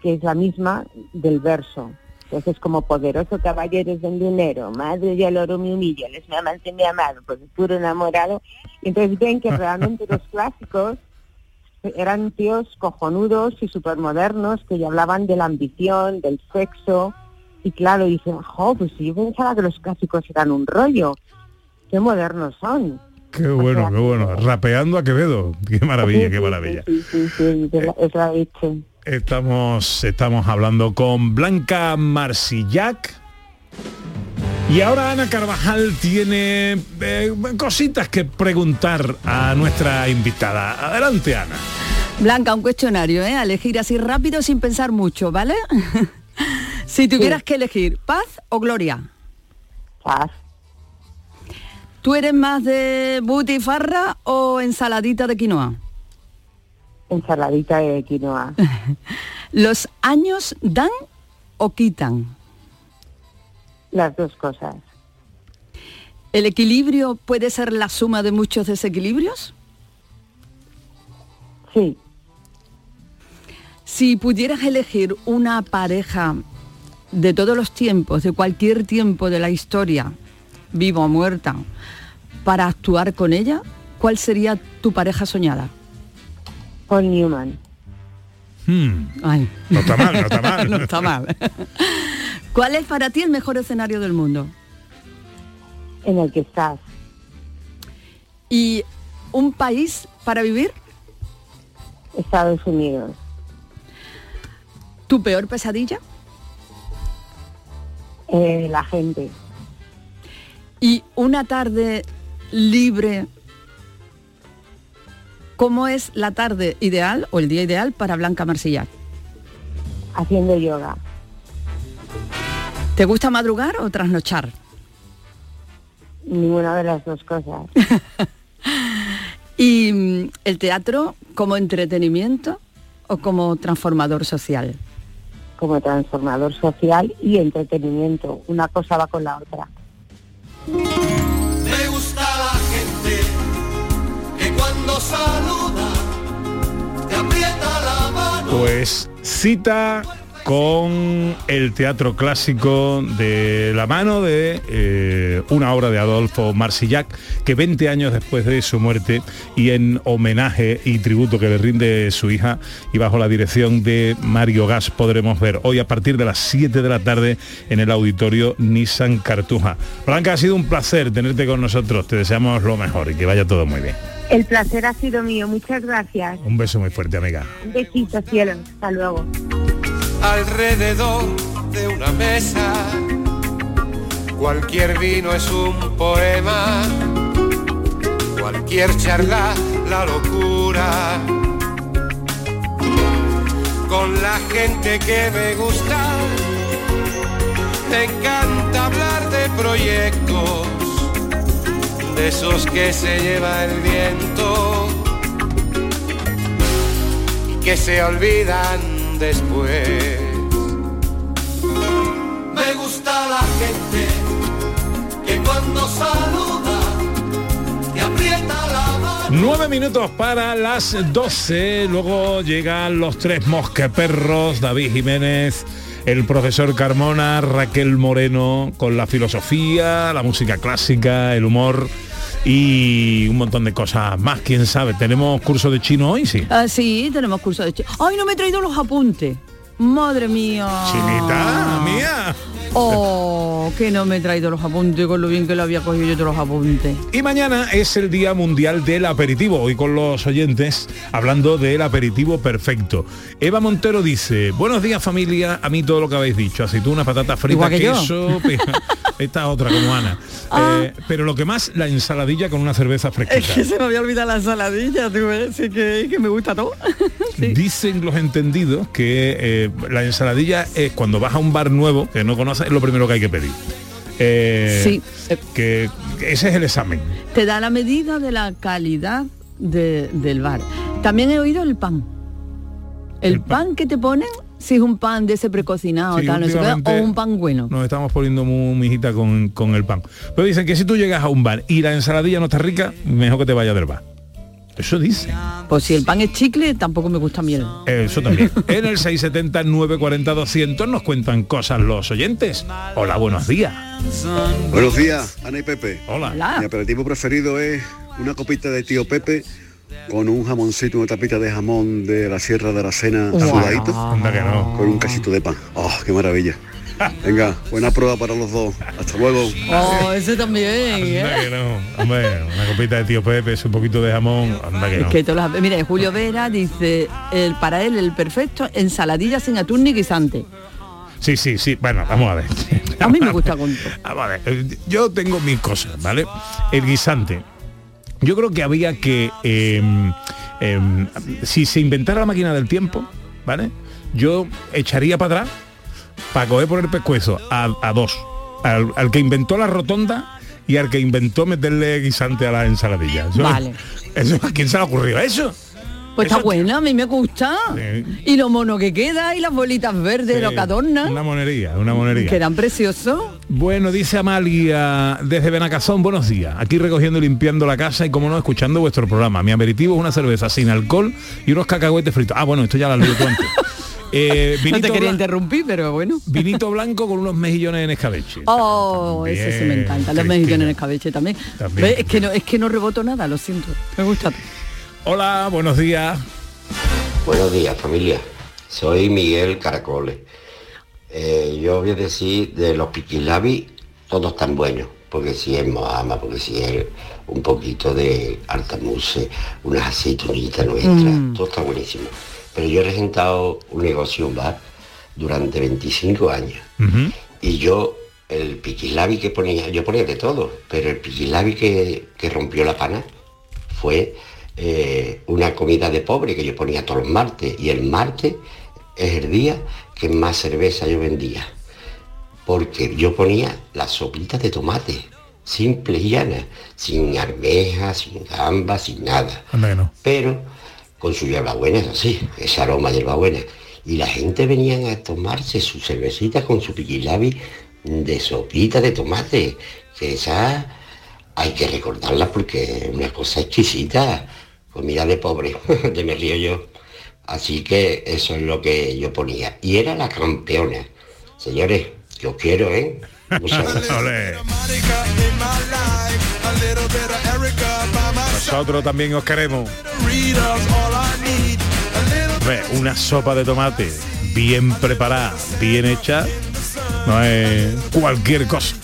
que es la misma del verso. Entonces, como poderoso caballero es del dinero, madre y el oro me humilla, les me amante mi amado, pues es puro enamorado. Entonces ven que realmente los clásicos eran tíos cojonudos y supermodernos que ya hablaban de la ambición, del sexo, y claro, dicen, jo, pues si yo pensaba que los clásicos eran un rollo, qué modernos son. Qué bueno, qué bueno. Rapeando a Quevedo. Qué maravilla, qué maravilla. Sí, sí, sí, es la- es la leche. Estamos, estamos hablando con Blanca Marsillac. Y ahora Ana Carvajal tiene eh, cositas que preguntar a nuestra invitada. Adelante, Ana. Blanca, un cuestionario, ¿eh? A elegir así rápido sin pensar mucho, ¿vale? si tuvieras que elegir, ¿paz o gloria? Paz. ¿Tú eres más de butifarra o ensaladita de quinoa? Ensaladita de quinoa. ¿Los años dan o quitan? Las dos cosas. ¿El equilibrio puede ser la suma de muchos desequilibrios? Sí. Si pudieras elegir una pareja de todos los tiempos, de cualquier tiempo de la historia, viva o muerta, para actuar con ella, ¿cuál sería tu pareja soñada? Paul Newman. Hmm. Ay. No está mal, no está mal. no está mal. ¿Cuál es para ti el mejor escenario del mundo? En el que estás. ¿Y un país para vivir? Estados Unidos. ¿Tu peor pesadilla? Eh, la gente. ¿Y una tarde libre? ¿Cómo es la tarde ideal o el día ideal para Blanca Marsillac? Haciendo yoga. ¿Te gusta madrugar o trasnochar? Ninguna de las dos cosas. ¿Y mm, el teatro como entretenimiento o como transformador social? Como transformador social y entretenimiento. Una cosa va con la otra. Saluda te aprieta la mano. Pues cita con el teatro clásico de la mano de eh, una obra de Adolfo Marsillac, que 20 años después de su muerte y en homenaje y tributo que le rinde su hija y bajo la dirección de Mario Gas podremos ver hoy a partir de las 7 de la tarde en el auditorio Nissan Cartuja. Blanca, ha sido un placer tenerte con nosotros, te deseamos lo mejor y que vaya todo muy bien. El placer ha sido mío. Muchas gracias. Un beso muy fuerte, amiga. Un besito, cielo. Hasta luego. Alrededor de una mesa. Cualquier vino es un poema, cualquier charla la locura. Con la gente que me gusta, me encanta hablar de proyectos, de esos que se lleva el viento y que se olvidan después. Me gusta la gente que cuando saluda te aprieta la mano. Nueve minutos para las 12, luego llegan los tres mosqueperros, David Jiménez, el profesor Carmona, Raquel Moreno, con la filosofía, la música clásica, el humor y un montón de cosas más, quién sabe. ¿Tenemos curso de chino hoy? Sí. Ah, sí, tenemos curso de chino. ¡Ay, no me he traído los apuntes! Madre mía. Chinita, mía. Oh, que no me he traído los apuntes con lo bien que lo había cogido yo de los apuntes. Y mañana es el Día Mundial del Aperitivo, hoy con los oyentes hablando del aperitivo perfecto. Eva Montero dice, buenos días familia, a mí todo lo que habéis dicho, aceituna, patata frita, Igual que queso, esta otra como Ana. Ah. Eh, pero lo que más, la ensaladilla con una cerveza Es fresquita. que se me había olvidado la ensaladilla, tú ves, que me gusta todo. Dicen los entendidos que eh, la ensaladilla es cuando vas a un bar nuevo que no conoces, es lo primero que hay que pedir. Eh, Sí. Que, que ese es el examen. Te da la medida de la calidad de- del bar. También he oído el pan. El, pan. que te ponen, si es un pan de ese precocinado, Sí, tal, no sé qué, últimamente o un pan bueno. Nos estamos poniendo muy mijita con, con el pan. Pero dicen que si tú llegas a un bar y la ensaladilla no está rica, mejor que te vayas del bar. Eso dice. Pues si el pan es chicle, tampoco me gusta miel. Eso también. en el 670 940 200 nos cuentan cosas los oyentes. Hola, buenos días. Buenos días, Ana y Pepe. Hola. Mi aperitivo preferido es una copita de tío Pepe con un jamoncito, una tapita de jamón de la Sierra de Aracena Wow. sudadito. Anda que no. Con un casito de pan. ¡Oh, qué maravilla! Venga, buena prueba para los dos. Hasta luego. Oh, ese también, Anda ¿eh? que no. Hombre, una copita de tío Pepe, un poquito de jamón. Anda que Es no. que todas las- Mira, Julio Vera dice, el, para él el perfecto, ensaladilla sin atún ni guisante. Sí, sí, sí. Bueno, vamos a ver. A mí me gusta con todo. Vamos a ver. eh, Yo tengo mis cosas, ¿vale? El guisante. Yo creo que había que... eh, eh, si se inventara la máquina del tiempo, ¿vale? Yo echaría para atrás para coger por el pescuezo a, a dos. Al, al que inventó la rotonda y al que inventó meterle guisante a la ensaladilla. Eso- Vale. Eso, ¿A quién se le ocurrió eso? Pues está buena, a mí me gusta. Sí. Y lo mono que queda y las bolitas verdes, Sí, lo que adornan. Una monería, una monería. Quedan preciosos. Bueno, dice Amalia desde Benacazón, buenos días. Aquí recogiendo y limpiando la casa y como no, escuchando vuestro programa. Mi aperitivo es una cerveza sin alcohol y unos cacahuetes fritos. Ah, bueno, esto ya lo tú antes. Eh, no te quería interrumpir, pero bueno. Vinito blanco con unos mejillones en escabeche. Oh, eso sí me encanta. Los mejillones en escabeche también. También. Es que no, es que no reboto nada, lo siento. Me gusta. Hola, buenos días. Buenos días familia, soy Miguel Caracoles. Eh, yo voy a decir de los piquilabi, todos tan buenos, porque si es Moama, porque si es un poquito de altamuse, unas aceitunitas nuestras, Mm. todo está buenísimo. Pero yo he regentado un negocio, un bar, durante 25 años. Y yo, el piquilabi que ponía, yo ponía de todo, pero el piquilabi que, que rompió la pana fue eh, una comida de pobre que yo ponía todos los martes. Y el martes es el día que más cerveza yo vendía. Porque yo ponía la sopita de tomate, simple y llana, sin arvejas, sin gambas, sin nada. Pero con su hierbabuena, eso sí, ese aroma de hierbabuena. Y la gente venía a tomarse su cervecita con su piquilabi de sopita de tomate, que esa hay que recordarla porque es una cosa exquisita, comida de pobre, de me río yo. Así que eso es lo que yo ponía. Y era la campeona. Señores, os quiero, ¿eh? Muchas gracias. Nosotros también os queremos. Una sopa de tomate bien preparada, bien hecha, no es cualquier cosa.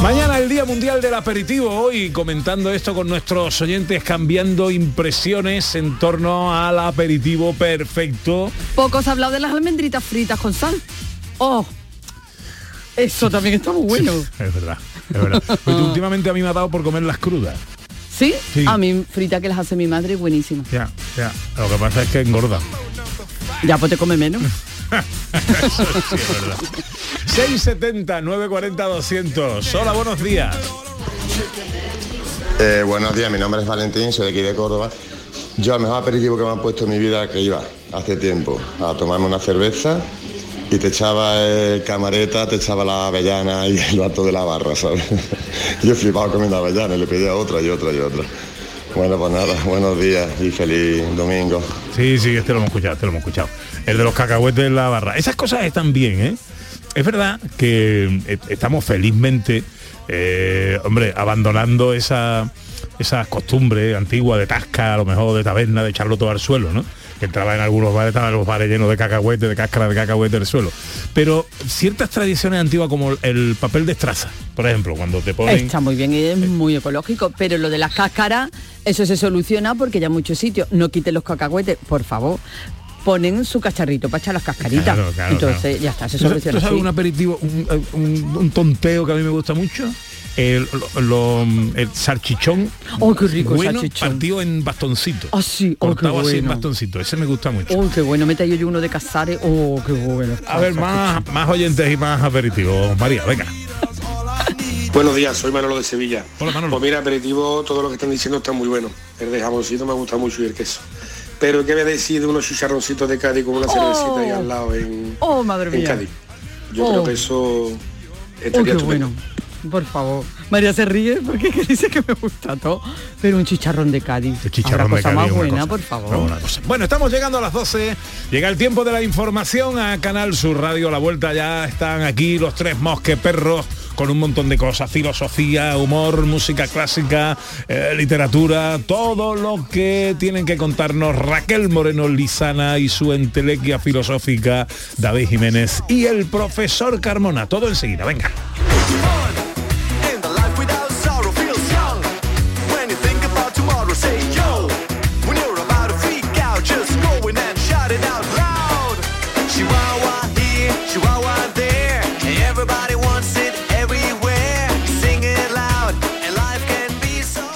Mañana el Día Mundial del Aperitivo, hoy comentando esto con nuestros oyentes, cambiando impresiones en torno al aperitivo perfecto. Pocos ha hablado de las almendritas fritas con sal. Oh, eso también está muy bueno. Es verdad, es verdad. Pues últimamente a mí me ha dado por comer las crudas. ¿Sí? Sí. A mí frita que las hace mi madre, buenísima. Ya, ya. Lo que pasa es que engorda. Ya pues te come menos. Eso sí es verdad. 670 940 200. Hola, buenos días. Eh, buenos días, mi nombre es Valentín, soy de aquí de Córdoba. Yo al mejor aperitivo que me han puesto en mi vida que iba hace tiempo a tomarme una cerveza y te echaba el camareta, te echaba la avellana y el vato de la barra, ¿sabes? Yo flipaba comiendo avellana y le pedía otra y otra y otra. Bueno, pues nada, buenos días y feliz domingo. Sí, sí, este lo hemos escuchado, este lo hemos escuchado. El de los cacahuetes en la barra. Esas cosas están bien, ¿eh? Es verdad que eh, estamos felizmente, eh, hombre, abandonando esa, esa costumbre antigua de tasca, a lo mejor de taberna, de echarlo todo al suelo, ¿no? Que entraba en algunos bares, estaban los bares llenos de cacahuetes, de cáscara de cacahuete del suelo. Pero ciertas tradiciones antiguas como el papel de estraza, por ejemplo, cuando te ponen... Está muy bien y es muy ecológico, pero lo de las cáscaras, eso se soluciona porque ya en muchos sitios no quiten los cacahuetes, por favor. Ponen su cacharrito para echar las cascaritas. Claro, claro, Entonces claro. ya está, se ¿Tú sabes- soluciona. ¿Tú sabes así. un aperitivo, un, un- un tonteo que a mí me gusta mucho? El, lo- el salchichón. Oh, qué rico el bueno, salchichón. partido en bastoncito. Ah, sí, oh, qué cortado así en bastoncito. Ese me gusta mucho. Oh, qué bueno, mete yo uno de cazares. Oh, qué bueno. A ver, más, más oyentes y más aperitivos. María, venga. Buenos días, soy Manolo de Sevilla. Pues mira, aperitivo, todo lo que están diciendo está muy bueno. El de jamoncito me gusta mucho y el queso. Pero ¿qué voy a decir de unos chicharroncitos de Cádiz con una cervecita ahí al lado en, Oh, madre en. Cádiz? Yo Oh. creo que eso Oh, estaría qué estupendo. bueno. Por favor. María se ríe porque que dice que me gusta todo. Pero un chicharrón de Cádiz. El chicharrón Habrá de cosa Cádiz más buena, cosa, por favor. Bueno, estamos llegando a las 12. Llega el tiempo de la información a Canal Sur Radio. A la vuelta ya están aquí los tres mosqueperros con un montón de cosas. Filosofía, humor, música clásica, eh, literatura, todo lo que tienen que contarnos Raquel Moreno Lizana y su entelequia filosófica David Jiménez y el profesor Carmona. Todo enseguida, venga.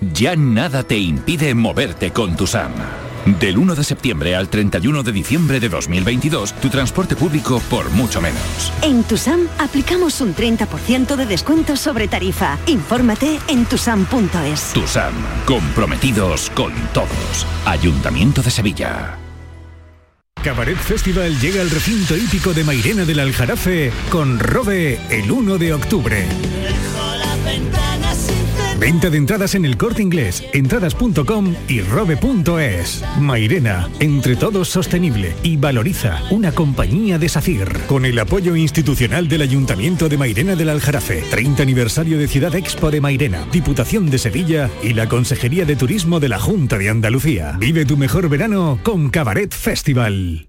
Ya nada te impide moverte con tu SAM. Del 1 de septiembre al 31 de diciembre de 2022, tu transporte público por mucho menos. En Tusam aplicamos un 30% de descuento sobre tarifa. Infórmate en tusam.es. Tusam, comprometidos con todos. Ayuntamiento de Sevilla. Cabaret Festival llega al recinto hípico de Mairena del Aljarafe con Robe el 1 de octubre. Venta de entradas en el corte inglés, entradas.com y robe.es. Mairena, entre todos sostenible y valoriza una compañía de SACIR. Con el apoyo institucional del Ayuntamiento de Mairena del Aljarafe, 30 aniversario de Ciudad Expo de Mairena, Diputación de Sevilla y la Consejería de Turismo de la Junta de Andalucía. Vive tu mejor verano con Cabaret Festival.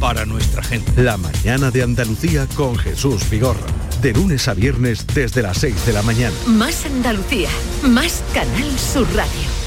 para nuestra gente. La mañana de Andalucía con Jesús Vigorra. De lunes a viernes desde las 6 de la mañana. Más Andalucía, más Canal Sur Radio.